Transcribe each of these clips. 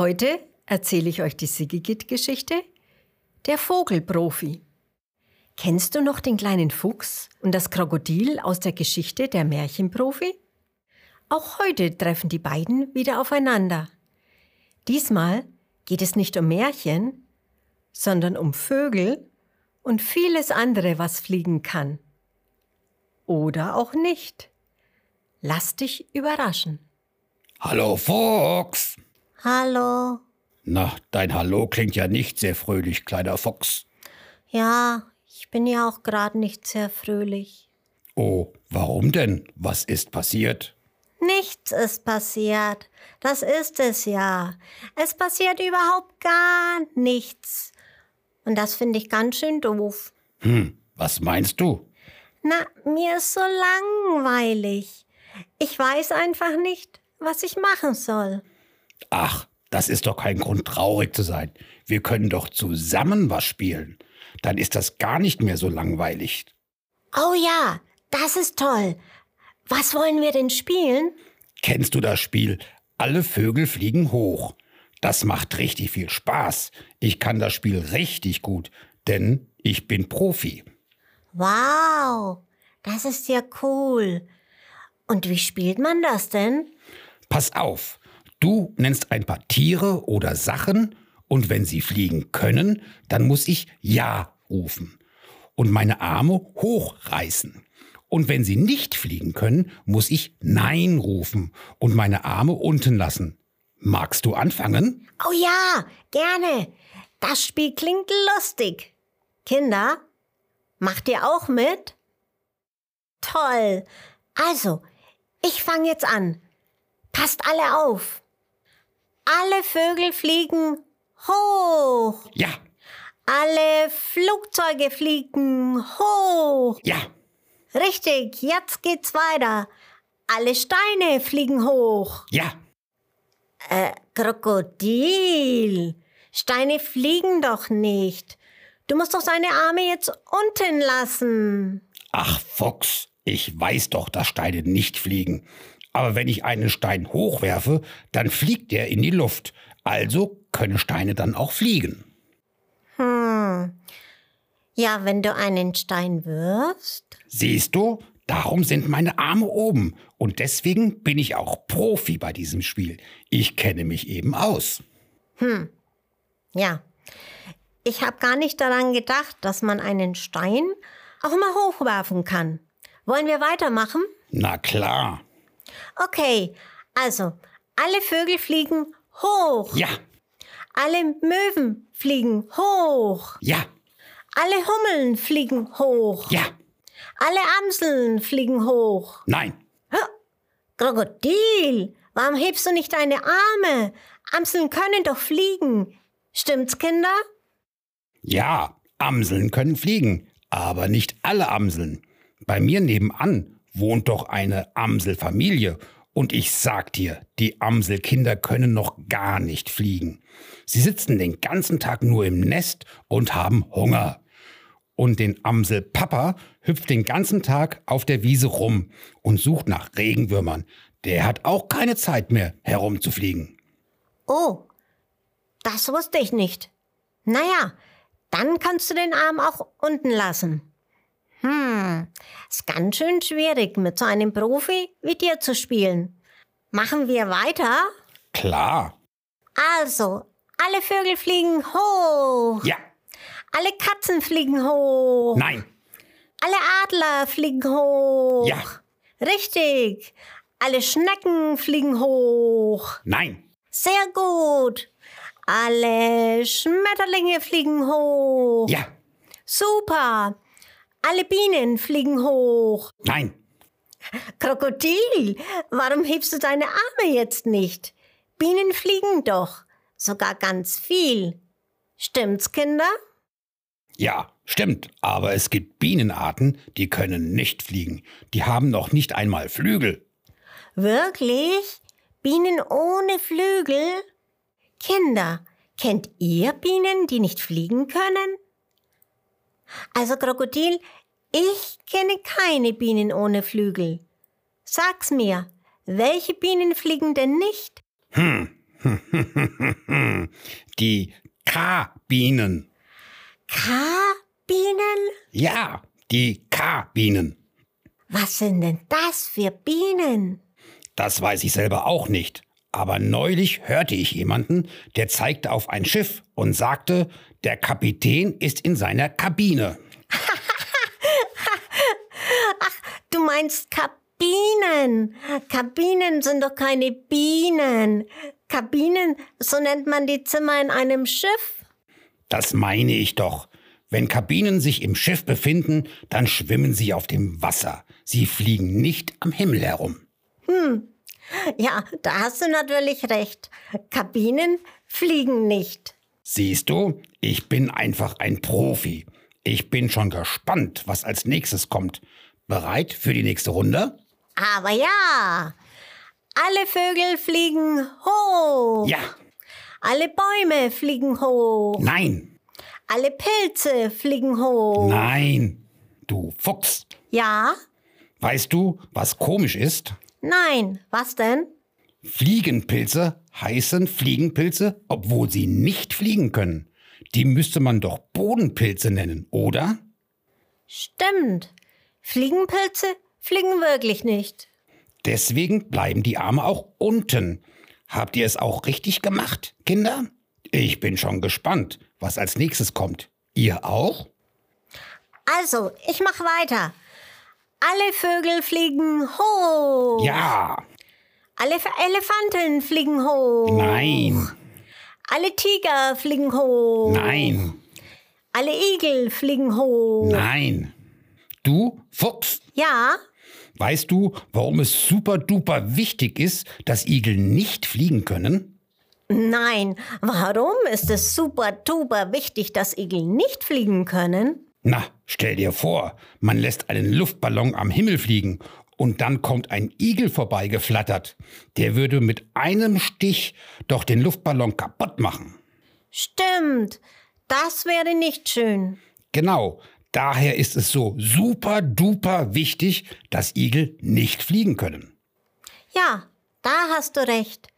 Heute erzähle ich euch die Sigigit-Geschichte Der Vogelprofi. Kennst du noch den kleinen Fuchs und das Krokodil aus der Geschichte Der Märchenprofi? Auch heute treffen die beiden wieder aufeinander. Diesmal geht es nicht um Märchen, sondern um Vögel und vieles andere, was fliegen kann. Oder auch nicht. Lass dich überraschen. Hallo Fuchs. Hallo. Na, dein Hallo klingt ja nicht sehr fröhlich, kleiner Fuchs. Ja, ich bin ja auch gerade nicht sehr fröhlich. Oh, warum denn? Was ist passiert? Nichts ist passiert. Das ist es ja. Es passiert überhaupt gar nichts. Und das finde ich ganz schön doof. Hm, was meinst du? Na, mir ist so langweilig. Ich weiß einfach nicht, was ich machen soll. Ach, das ist doch kein Grund, traurig zu sein. Wir können doch zusammen was spielen. Dann ist das gar nicht mehr so langweilig. Oh ja, das ist toll. Was wollen wir denn spielen? Kennst du das Spiel? Alle Vögel fliegen hoch. Das macht richtig viel Spaß. Ich kann das Spiel richtig gut, denn ich bin Profi. Wow, das ist ja cool. Und wie spielt man das denn? Pass auf, du nennst ein paar Tiere oder Sachen und wenn sie fliegen können, dann muss ich Ja rufen und meine Arme hochreißen. Und wenn sie nicht fliegen können, muss ich Nein rufen und meine Arme unten lassen. Magst du anfangen? Oh ja, gerne. Das Spiel klingt lustig. Kinder, macht ihr auch mit? Toll. Also, ich fange jetzt an. Passt alle auf. Alle Vögel fliegen hoch. Ja, Alle Flugzeuge fliegen hoch. ja, Richtig, jetzt geht's weiter. Alle Steine fliegen hoch. ja. Äh, Krokodil. Steine fliegen doch nicht. Du musst doch seine Arme jetzt unten lassen. Ach, Fuchs, ich weiß doch, dass Steine nicht fliegen. Aber wenn ich einen Stein hochwerfe, dann fliegt er in die Luft. Also können Steine dann auch fliegen. Hm. Ja, wenn du einen Stein wirfst. Siehst du, darum sind meine Arme oben. Und deswegen bin ich auch Profi bei diesem Spiel. Ich kenne mich eben aus. Ja. Ich habe gar nicht daran gedacht, dass man einen Stein auch mal hochwerfen kann. Wollen wir weitermachen? Na klar. Okay, also, alle Vögel fliegen hoch. Ja, Alle Möwen fliegen hoch. ja, Alle Hummeln fliegen hoch. ja, Alle Amseln fliegen hoch. nein. Krokodil, warum hebst du nicht deine Arme? Amseln können doch fliegen. Stimmt's, Kinder? Ja, Amseln können fliegen, aber nicht alle Amseln. Bei mir nebenan wohnt doch eine Amselfamilie und ich sag dir, die Amselkinder können noch gar nicht fliegen. Sie sitzen den ganzen Tag nur im Nest und haben Hunger. Und den Amselpapa hüpft den ganzen Tag auf der Wiese rum und sucht nach Regenwürmern. Der hat auch keine Zeit mehr herumzufliegen. Oh, das wusste ich nicht. Naja, dann kannst du den Arm auch unten lassen. Hm, ist ganz schön schwierig, mit so einem Profi wie dir zu spielen. Machen wir weiter? Klar. Also, alle Vögel fliegen hoch. Ja. Alle Katzen fliegen hoch. Nein. Alle Adler fliegen hoch. Ja. Richtig. Alle Schnecken fliegen hoch. Nein. Sehr gut. Alle Schmetterlinge fliegen hoch. Ja. Super. Alle Bienen fliegen hoch. Nein. Krokodil, warum hebst du deine Arme jetzt nicht? Bienen fliegen doch. Sogar ganz viel. Stimmt's, Kinder? Ja, stimmt. Aber es gibt Bienenarten, die können nicht fliegen. Die haben noch nicht einmal Flügel. Wirklich? Bienen ohne Flügel? Kinder, kennt ihr Bienen, die nicht fliegen können? Also Krokodil, ich kenne keine Bienen ohne Flügel. Sag's mir, welche Bienen fliegen denn nicht? Hm, Die K-Bienen. K-Bienen? Ja, die K-Bienen. Was sind denn das für Bienen? Das weiß ich selber auch nicht. Aber neulich hörte ich jemanden, der zeigte auf ein Schiff und sagte, der Kapitän ist in seiner Kabine. Du meinst Kabinen. Kabinen sind doch keine Bienen. Kabinen, so nennt man die Zimmer in einem Schiff. Das meine ich doch. Wenn Kabinen sich im Schiff befinden, dann schwimmen sie auf dem Wasser. Sie fliegen nicht am Himmel herum. Hm. Ja, da hast du natürlich recht. Kabinen fliegen nicht. Siehst du, ich bin einfach ein Profi. Ich bin schon gespannt, was als nächstes kommt. Bereit für die nächste Runde? Aber ja, alle Vögel fliegen hoch. Ja. Alle Bäume fliegen hoch. Nein. Alle Pilze fliegen hoch. Nein. Du Fuchs. Ja? Weißt du, was komisch ist? Nein. Was denn? Fliegenpilze heißen Fliegenpilze, obwohl sie nicht fliegen können. Die müsste man doch Bodenpilze nennen, oder? Stimmt. Fliegenpilze fliegen wirklich nicht. Deswegen bleiben die Arme auch unten. Habt ihr es auch richtig gemacht, Kinder? Ich bin schon gespannt, was als nächstes kommt. Ihr auch? Also, ich mach weiter. Alle Vögel fliegen hoch. Ja. Alle Elefanten fliegen hoch. Nein. Alle Tiger fliegen hoch. Nein. Alle Igel fliegen hoch. Nein. Du, Fuchs? Ja? Weißt du, warum es super duper wichtig ist, dass Igel nicht fliegen können? Nein. Warum ist es super duper wichtig, dass Igel nicht fliegen können? Na, stell dir vor, man lässt einen Luftballon am Himmel fliegen und dann kommt ein Igel vorbeigeflattert. Der würde mit einem Stich doch den Luftballon kaputt machen. Stimmt. Das wäre nicht schön. Genau. Daher ist es so super duper wichtig, dass Igel nicht fliegen können. Ja, da hast du recht.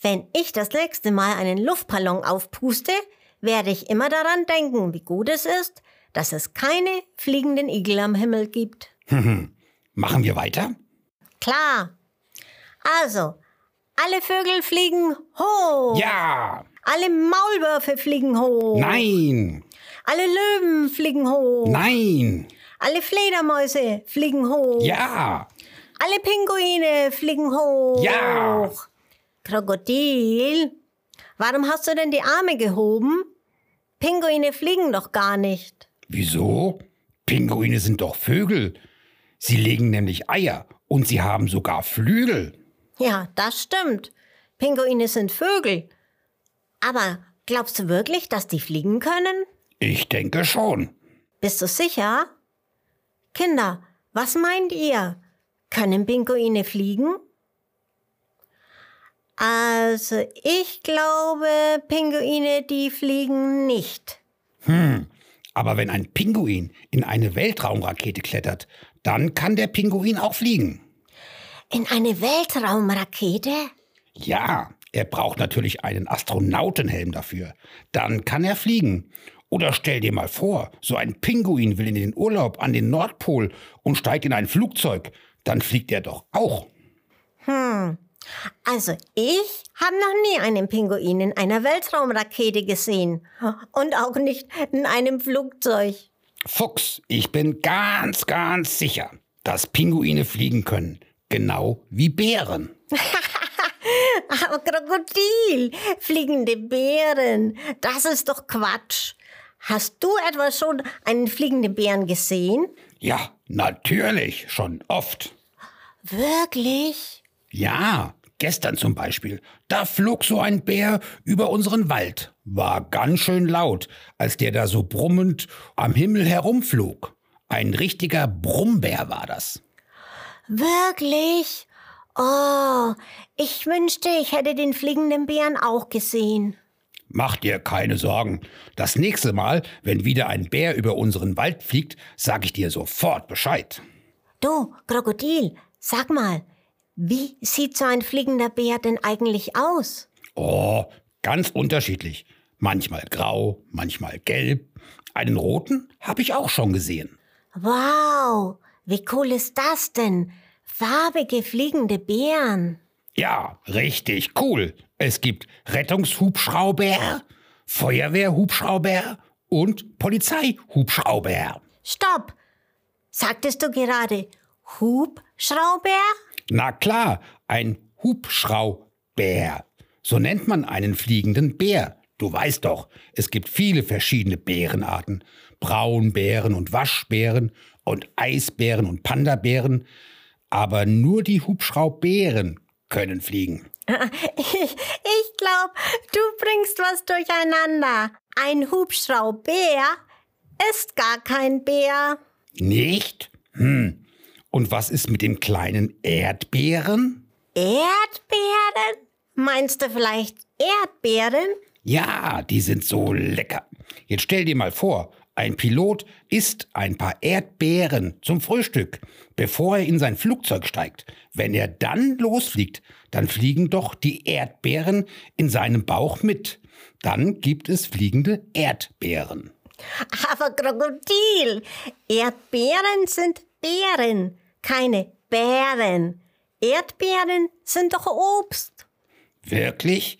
Wenn ich das nächste Mal einen Luftballon aufpuste, werde ich immer daran denken, wie gut es ist, dass es keine fliegenden Igel am Himmel gibt. Machen wir weiter? Klar. Also, alle Vögel fliegen hoch. Ja. Alle Maulwürfe fliegen hoch. Nein. Alle Löwen fliegen hoch. Nein. Alle Fledermäuse fliegen hoch. Ja. Alle Pinguine fliegen hoch. Ja. Krokodil, warum hast du denn die Arme gehoben? Pinguine fliegen doch gar nicht. Wieso? Pinguine sind doch Vögel. Sie legen nämlich Eier und sie haben sogar Flügel. Ja, das stimmt. Pinguine sind Vögel. Aber glaubst du wirklich, dass die fliegen können? Ich denke schon. Bist du sicher? Kinder, was meint ihr? Können Pinguine fliegen? Also, ich glaube, Pinguine, die fliegen nicht. Hm, aber wenn ein Pinguin in eine Weltraumrakete klettert, dann kann der Pinguin auch fliegen. In eine Weltraumrakete? Ja, er braucht natürlich einen Astronautenhelm dafür. Dann kann er fliegen. Oder stell dir mal vor, so ein Pinguin will in den Urlaub an den Nordpol und steigt in ein Flugzeug. Dann fliegt er doch auch. Hm. Also ich habe noch nie einen Pinguin in einer Weltraumrakete gesehen. Und auch nicht in einem Flugzeug. Fuchs, ich bin ganz, ganz sicher, dass Pinguine fliegen können. Genau wie Bären. Aber Krokodil, fliegende Bären, das ist doch Quatsch. Hast du etwa schon einen fliegenden Bären gesehen? Ja, natürlich, schon oft. Wirklich? Ja, gestern zum Beispiel. Da flog so ein Bär über unseren Wald. War ganz schön laut, als der da so brummend am Himmel herumflog. Ein richtiger Brummbär war das. Wirklich? Oh, ich wünschte, ich hätte den fliegenden Bären auch gesehen. Mach dir keine Sorgen. Das nächste Mal, wenn wieder ein Bär über unseren Wald fliegt, sag ich dir sofort Bescheid. Du, Krokodil, sag mal, wie sieht so ein fliegender Bär denn eigentlich aus? Oh, ganz unterschiedlich. Manchmal grau, manchmal gelb. Einen roten habe ich auch schon gesehen. Wow, wie cool ist das denn? Farbige fliegende Bären. Ja, richtig cool. Es gibt Rettungshubschrauber, Feuerwehrhubschrauber und Polizeihubschrauber. Stopp! Sagtest du gerade Hubschrauber? Na klar, ein Hubschrauber. So nennt man einen fliegenden Bär. Du weißt doch, es gibt viele verschiedene Bärenarten. Braunbären und Waschbären und Eisbären und Pandabären. Aber nur die Hubschraubären können fliegen. Ich, ich glaube, du bringst was durcheinander. Ein Hubschraubär ist gar kein Bär. Nicht? Hm. Und was ist mit dem kleinen Erdbeeren? Erdbeeren? Meinst du vielleicht Erdbeeren? Ja, die sind so lecker. Jetzt stell dir mal vor, ein Pilot isst ein paar Erdbeeren zum Frühstück, bevor er in sein Flugzeug steigt. Wenn er dann losfliegt, dann fliegen doch die Erdbeeren in seinem Bauch mit. Dann gibt es fliegende Erdbeeren. Aber Krokodil, Erdbeeren sind Beeren, keine Bären. Erdbeeren sind doch Obst. Wirklich?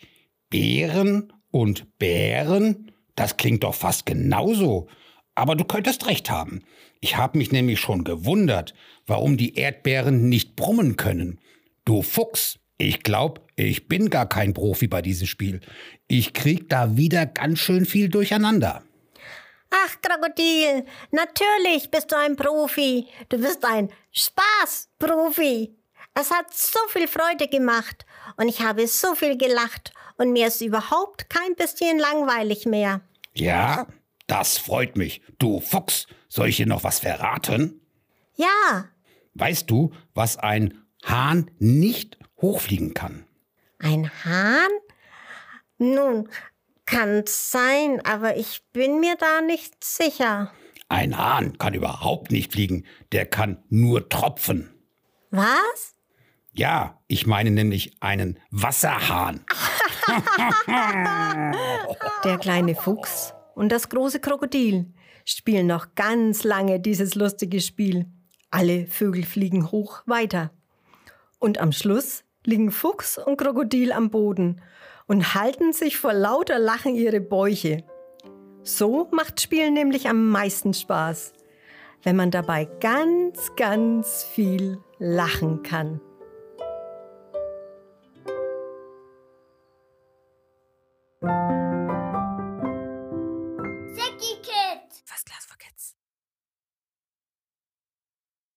Beeren und Bären? Das klingt doch fast genauso. Aber du könntest recht haben. Ich habe mich nämlich schon gewundert, warum die Erdbeeren nicht brummen können. Du Fuchs, ich glaub, ich bin gar kein Profi bei diesem Spiel. Ich krieg da wieder ganz schön viel durcheinander. Ach, Krokodil, natürlich bist du ein Profi. Du bist ein Spaßprofi. Es hat so viel Freude gemacht und ich habe so viel gelacht und mir ist überhaupt kein bisschen langweilig mehr. Ja, das freut mich. Du Fuchs, soll ich dir noch was verraten? Ja. Weißt du, was ein Hahn nicht hochfliegen kann? Ein Hahn? Nun, kann sein, aber ich bin mir da nicht sicher. Ein Hahn kann überhaupt nicht fliegen, der kann nur tropfen. Was? Ja, ich meine nämlich einen Wasserhahn. Der kleine Fuchs und das große Krokodil spielen noch ganz lange dieses lustige Spiel. Alle Vögel fliegen hoch weiter. Und am Schluss liegen Fuchs und Krokodil am Boden und halten sich vor lauter Lachen ihre Bäuche. So macht Spielen nämlich am meisten Spaß, wenn man dabei ganz, ganz viel lachen kann.